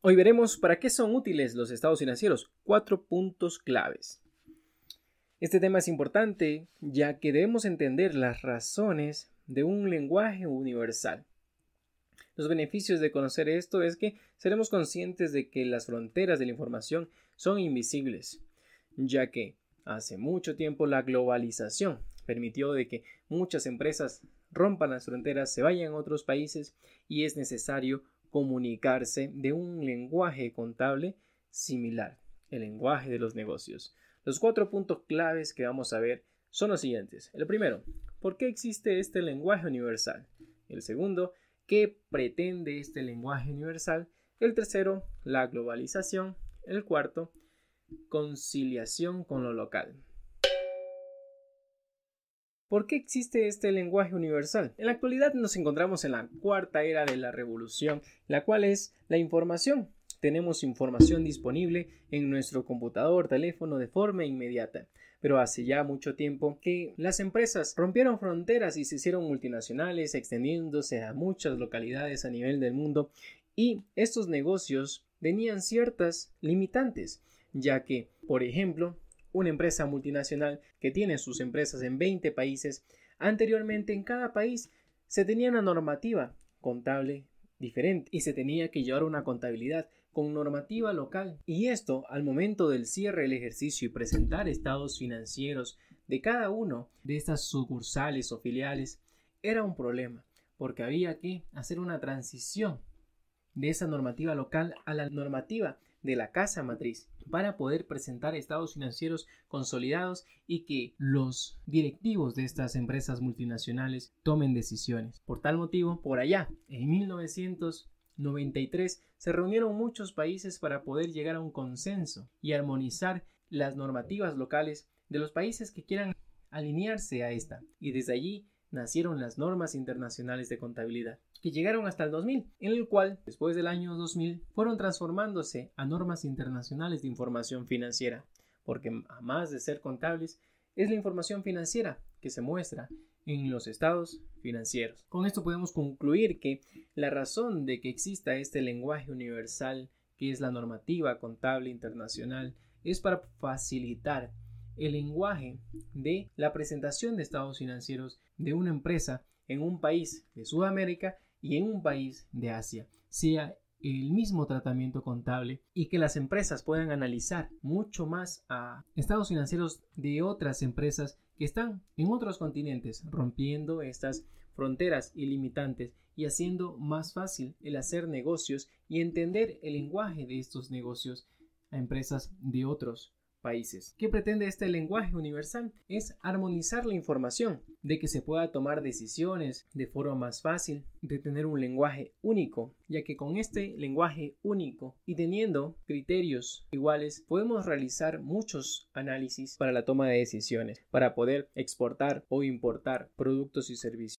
Hoy veremos para qué son útiles los estados financieros. Cuatro puntos claves. Este tema es importante ya que debemos entender las razones de un lenguaje universal. Los beneficios de conocer esto es que seremos conscientes de que las fronteras de la información son invisibles, ya que hace mucho tiempo la globalización permitió de que muchas empresas rompan las fronteras, se vayan a otros países y es necesario comunicarse de un lenguaje contable similar, el lenguaje de los negocios. Los cuatro puntos claves que vamos a ver son los siguientes. El primero, ¿por qué existe este lenguaje universal? El segundo, ¿qué pretende este lenguaje universal? El tercero, la globalización. El cuarto, conciliación con lo local. ¿Por qué existe este lenguaje universal? En la actualidad nos encontramos en la cuarta era de la revolución, la cual es la información. Tenemos información disponible en nuestro computador, teléfono de forma inmediata. Pero hace ya mucho tiempo que las empresas rompieron fronteras y se hicieron multinacionales, extendiéndose a muchas localidades a nivel del mundo. Y estos negocios tenían ciertas limitantes, ya que, por ejemplo, una empresa multinacional que tiene sus empresas en 20 países, anteriormente en cada país se tenía una normativa contable diferente y se tenía que llevar una contabilidad con normativa local. Y esto, al momento del cierre del ejercicio y presentar estados financieros de cada uno de estas sucursales o filiales, era un problema, porque había que hacer una transición de esa normativa local a la normativa de la casa matriz para poder presentar estados financieros consolidados y que los directivos de estas empresas multinacionales tomen decisiones. Por tal motivo, por allá, en 1993, se reunieron muchos países para poder llegar a un consenso y armonizar las normativas locales de los países que quieran alinearse a esta. Y desde allí nacieron las normas internacionales de contabilidad, que llegaron hasta el 2000, en el cual, después del año 2000, fueron transformándose a normas internacionales de información financiera, porque además de ser contables, es la información financiera que se muestra en los estados financieros. Con esto podemos concluir que la razón de que exista este lenguaje universal, que es la normativa contable internacional, es para facilitar el lenguaje de la presentación de estados financieros de una empresa en un país de Sudamérica y en un país de Asia, sea el mismo tratamiento contable y que las empresas puedan analizar mucho más a estados financieros de otras empresas que están en otros continentes, rompiendo estas fronteras ilimitantes y haciendo más fácil el hacer negocios y entender el lenguaje de estos negocios a empresas de otros países. ¿Qué pretende este lenguaje universal? Es armonizar la información, de que se pueda tomar decisiones de forma más fácil, de tener un lenguaje único, ya que con este lenguaje único y teniendo criterios iguales podemos realizar muchos análisis para la toma de decisiones, para poder exportar o importar productos y servicios.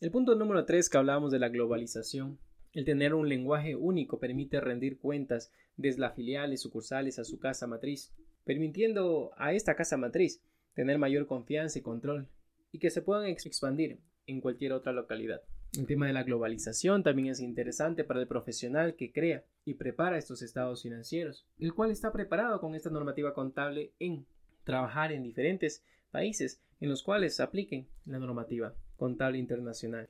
El punto número 3 que hablábamos de la globalización el tener un lenguaje único permite rendir cuentas desde las filiales sucursales a su casa matriz, permitiendo a esta casa matriz tener mayor confianza y control y que se puedan expandir en cualquier otra localidad. El tema de la globalización también es interesante para el profesional que crea y prepara estos estados financieros, el cual está preparado con esta normativa contable en trabajar en diferentes países en los cuales apliquen la normativa contable internacional.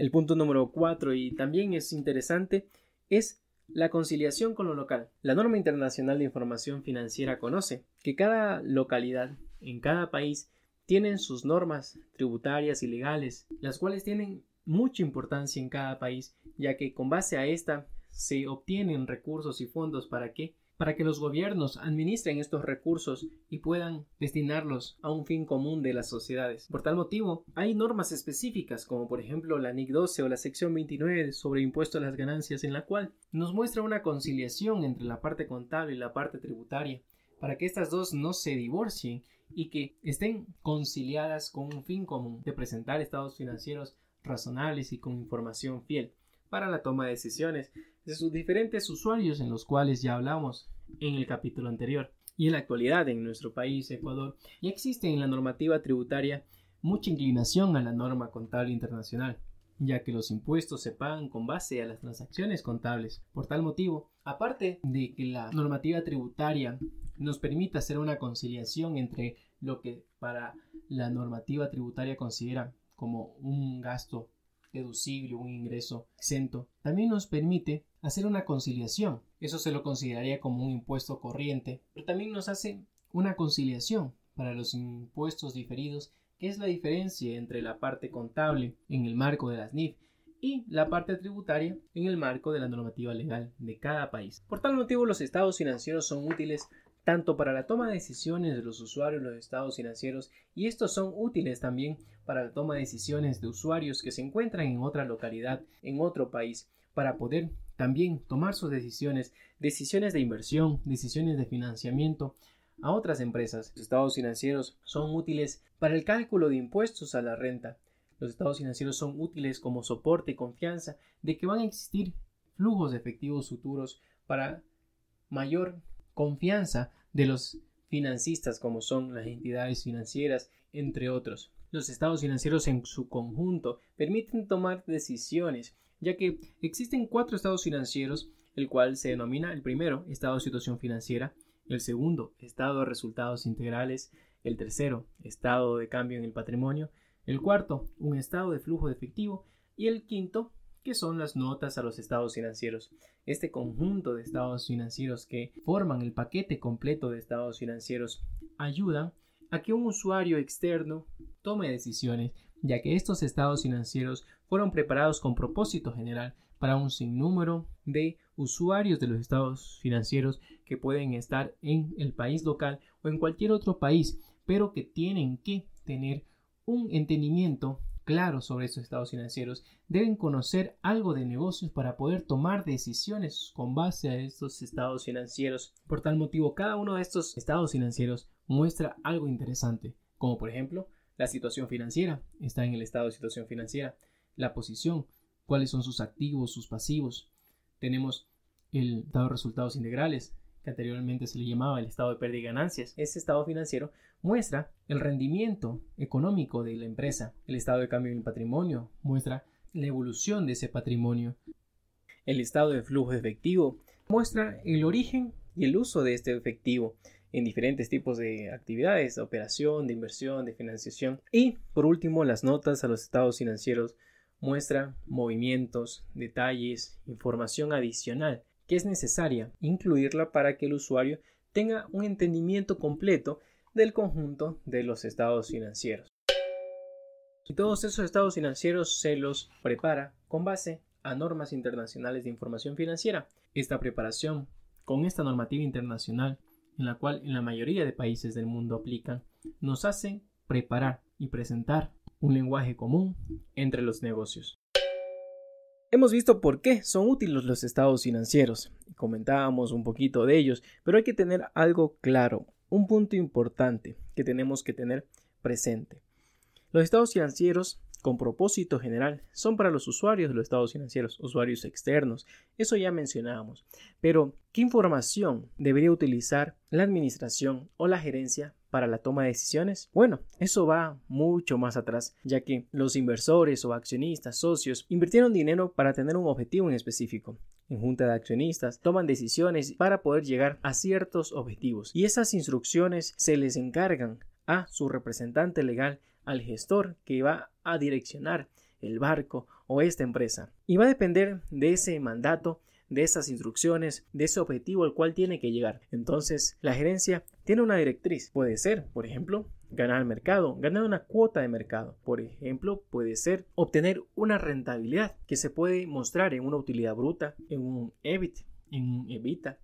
El punto número cuatro, y también es interesante, es la conciliación con lo local. La norma internacional de información financiera conoce que cada localidad en cada país tienen sus normas tributarias y legales, las cuales tienen mucha importancia en cada país, ya que con base a esta se obtienen recursos y fondos para que para que los gobiernos administren estos recursos y puedan destinarlos a un fin común de las sociedades. Por tal motivo, hay normas específicas, como por ejemplo la NIC 12 o la sección 29 sobre impuesto a las ganancias, en la cual nos muestra una conciliación entre la parte contable y la parte tributaria, para que estas dos no se divorcien y que estén conciliadas con un fin común de presentar estados financieros razonables y con información fiel para la toma de decisiones de sus diferentes usuarios en los cuales ya hablamos en el capítulo anterior. Y en la actualidad en nuestro país, Ecuador, ya existe en la normativa tributaria mucha inclinación a la norma contable internacional, ya que los impuestos se pagan con base a las transacciones contables. Por tal motivo, aparte de que la normativa tributaria nos permite hacer una conciliación entre lo que para la normativa tributaria considera como un gasto deducible, un ingreso exento, también nos permite hacer una conciliación. Eso se lo consideraría como un impuesto corriente, pero también nos hace una conciliación para los impuestos diferidos, que es la diferencia entre la parte contable en el marco de las NIF y la parte tributaria en el marco de la normativa legal de cada país. Por tal motivo, los estados financieros son útiles tanto para la toma de decisiones de los usuarios los estados financieros y estos son útiles también para la toma de decisiones de usuarios que se encuentran en otra localidad, en otro país, para poder también tomar sus decisiones, decisiones de inversión, decisiones de financiamiento a otras empresas. Los estados financieros son útiles para el cálculo de impuestos a la renta. Los estados financieros son útiles como soporte y confianza de que van a existir flujos de efectivos futuros para mayor confianza de los financistas como son las entidades financieras, entre otros. Los estados financieros en su conjunto permiten tomar decisiones, ya que existen cuatro estados financieros, el cual se denomina el primero, estado de situación financiera, el segundo, estado de resultados integrales, el tercero, estado de cambio en el patrimonio, el cuarto, un estado de flujo de efectivo y el quinto, que son las notas a los estados financieros. Este conjunto de estados financieros que forman el paquete completo de estados financieros ayudan a que un usuario externo tome decisiones, ya que estos estados financieros fueron preparados con propósito general para un sinnúmero de usuarios de los estados financieros que pueden estar en el país local o en cualquier otro país, pero que tienen que tener un entendimiento claro sobre estos estados financieros, deben conocer algo de negocios para poder tomar decisiones con base a estos estados financieros. Por tal motivo, cada uno de estos estados financieros muestra algo interesante, como por ejemplo la situación financiera, está en el estado de situación financiera, la posición, cuáles son sus activos, sus pasivos. Tenemos el estado resultados integrales, que anteriormente se le llamaba el estado de pérdida y ganancias. Este estado financiero muestra el rendimiento económico de la empresa. El estado de cambio en el patrimonio muestra la evolución de ese patrimonio. El estado de flujo efectivo muestra el origen y el uso de este efectivo en diferentes tipos de actividades, de operación, de inversión, de financiación. Y por último, las notas a los estados financieros muestra movimientos, detalles, información adicional que es necesaria incluirla para que el usuario tenga un entendimiento completo del conjunto de los estados financieros. Y todos esos estados financieros se los prepara con base a normas internacionales de información financiera. Esta preparación con esta normativa internacional, en la cual en la mayoría de países del mundo aplican, nos hace preparar y presentar un lenguaje común entre los negocios. Hemos visto por qué son útiles los estados financieros. Comentábamos un poquito de ellos, pero hay que tener algo claro, un punto importante que tenemos que tener presente. Los estados financieros con propósito general son para los usuarios de los estados financieros, usuarios externos. Eso ya mencionábamos. Pero, ¿qué información debería utilizar la administración o la gerencia para la toma de decisiones? Bueno, eso va mucho más atrás, ya que los inversores o accionistas, socios, invirtieron dinero para tener un objetivo en específico. En junta de accionistas toman decisiones para poder llegar a ciertos objetivos y esas instrucciones se les encargan a su representante legal al gestor que va a direccionar el barco o esta empresa. Y va a depender de ese mandato, de esas instrucciones, de ese objetivo al cual tiene que llegar. Entonces, la gerencia tiene una directriz. Puede ser, por ejemplo, ganar mercado, ganar una cuota de mercado. Por ejemplo, puede ser obtener una rentabilidad que se puede mostrar en una utilidad bruta, en un EBIT, en un EBITA,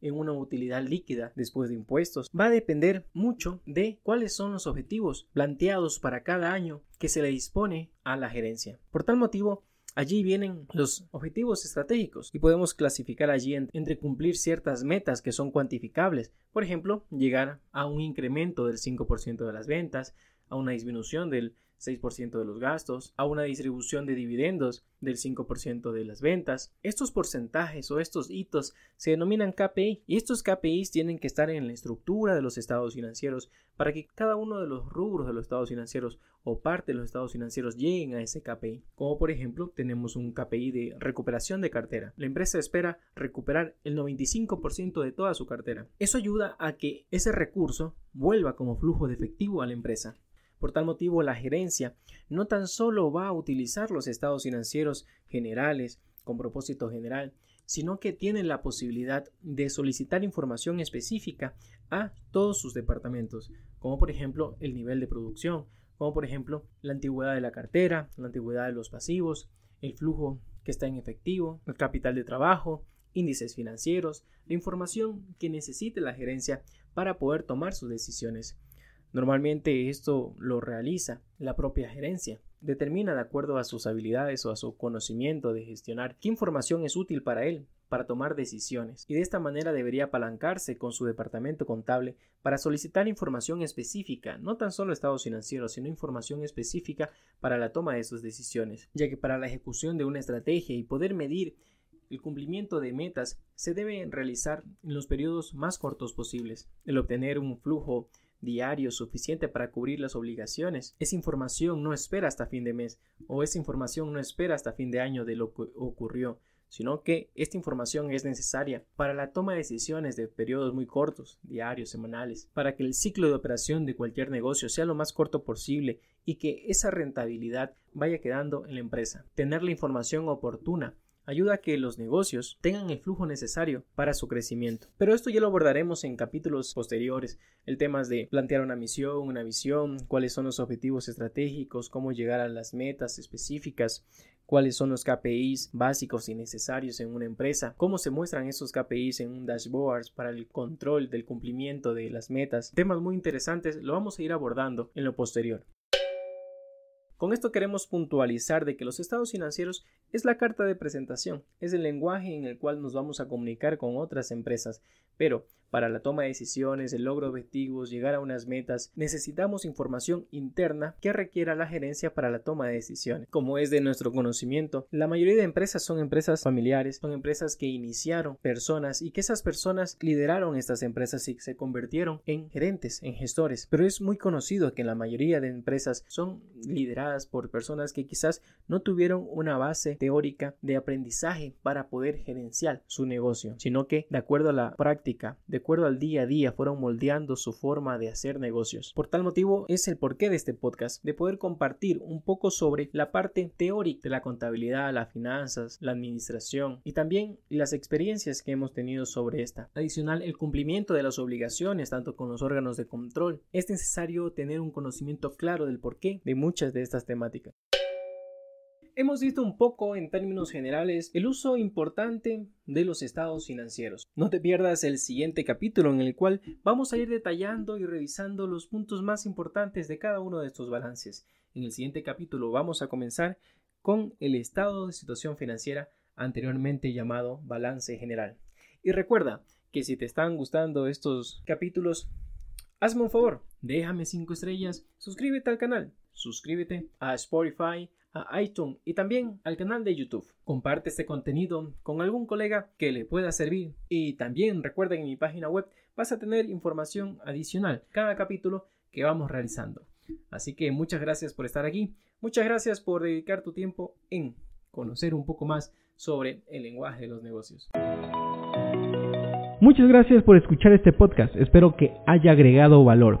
en una utilidad líquida después de impuestos va a depender mucho de cuáles son los objetivos planteados para cada año que se le dispone a la gerencia. Por tal motivo, Allí vienen los objetivos estratégicos y podemos clasificar allí entre cumplir ciertas metas que son cuantificables, por ejemplo, llegar a un incremento del 5% de las ventas, a una disminución del 6% de los gastos, a una distribución de dividendos del 5% de las ventas. Estos porcentajes o estos hitos se denominan KPI y estos KPIs tienen que estar en la estructura de los estados financieros para que cada uno de los rubros de los estados financieros o parte de los estados financieros lleguen a ese KPI. Como por ejemplo tenemos un KPI de recuperación de cartera. La empresa espera recuperar el 95% de toda su cartera. Eso ayuda a que ese recurso vuelva como flujo de efectivo a la empresa. Por tal motivo, la gerencia no tan solo va a utilizar los estados financieros generales con propósito general, sino que tiene la posibilidad de solicitar información específica a todos sus departamentos, como por ejemplo el nivel de producción, como por ejemplo la antigüedad de la cartera, la antigüedad de los pasivos, el flujo que está en efectivo, el capital de trabajo, índices financieros, la información que necesite la gerencia para poder tomar sus decisiones. Normalmente esto lo realiza la propia gerencia. Determina de acuerdo a sus habilidades o a su conocimiento de gestionar qué información es útil para él para tomar decisiones y de esta manera debería apalancarse con su departamento contable para solicitar información específica, no tan solo estados financieros, sino información específica para la toma de sus decisiones, ya que para la ejecución de una estrategia y poder medir el cumplimiento de metas se debe realizar en los periodos más cortos posibles. El obtener un flujo diario suficiente para cubrir las obligaciones. Esa información no espera hasta fin de mes o esa información no espera hasta fin de año de lo que ocurrió, sino que esta información es necesaria para la toma de decisiones de periodos muy cortos, diarios, semanales, para que el ciclo de operación de cualquier negocio sea lo más corto posible y que esa rentabilidad vaya quedando en la empresa. Tener la información oportuna ayuda a que los negocios tengan el flujo necesario para su crecimiento. Pero esto ya lo abordaremos en capítulos posteriores. El tema de plantear una misión, una visión, cuáles son los objetivos estratégicos, cómo llegar a las metas específicas, cuáles son los KPIs básicos y necesarios en una empresa, cómo se muestran esos KPIs en un dashboard para el control del cumplimiento de las metas. Temas muy interesantes lo vamos a ir abordando en lo posterior. Con esto queremos puntualizar de que los estados financieros es la carta de presentación, es el lenguaje en el cual nos vamos a comunicar con otras empresas, pero para la toma de decisiones, el logro de objetivos, llegar a unas metas, necesitamos información interna que requiera la gerencia para la toma de decisiones. Como es de nuestro conocimiento, la mayoría de empresas son empresas familiares, son empresas que iniciaron personas y que esas personas lideraron estas empresas y se convirtieron en gerentes, en gestores. Pero es muy conocido que la mayoría de empresas son lideradas por personas que quizás no tuvieron una base teórica de aprendizaje para poder gerenciar su negocio, sino que de acuerdo a la de acuerdo al día a día, fueron moldeando su forma de hacer negocios. Por tal motivo es el porqué de este podcast, de poder compartir un poco sobre la parte teórica de la contabilidad, las finanzas, la administración y también las experiencias que hemos tenido sobre esta. Adicional, el cumplimiento de las obligaciones tanto con los órganos de control. Es necesario tener un conocimiento claro del porqué de muchas de estas temáticas. Hemos visto un poco en términos generales el uso importante de los estados financieros. No te pierdas el siguiente capítulo en el cual vamos a ir detallando y revisando los puntos más importantes de cada uno de estos balances. En el siguiente capítulo vamos a comenzar con el estado de situación financiera anteriormente llamado balance general. Y recuerda que si te están gustando estos capítulos, hazme un favor, déjame 5 estrellas, suscríbete al canal, suscríbete a Spotify, a iTunes y también al canal de YouTube. Comparte este contenido con algún colega que le pueda servir y también recuerda que en mi página web vas a tener información adicional cada capítulo que vamos realizando. Así que muchas gracias por estar aquí, muchas gracias por dedicar tu tiempo en conocer un poco más sobre el lenguaje de los negocios. Muchas gracias por escuchar este podcast, espero que haya agregado valor.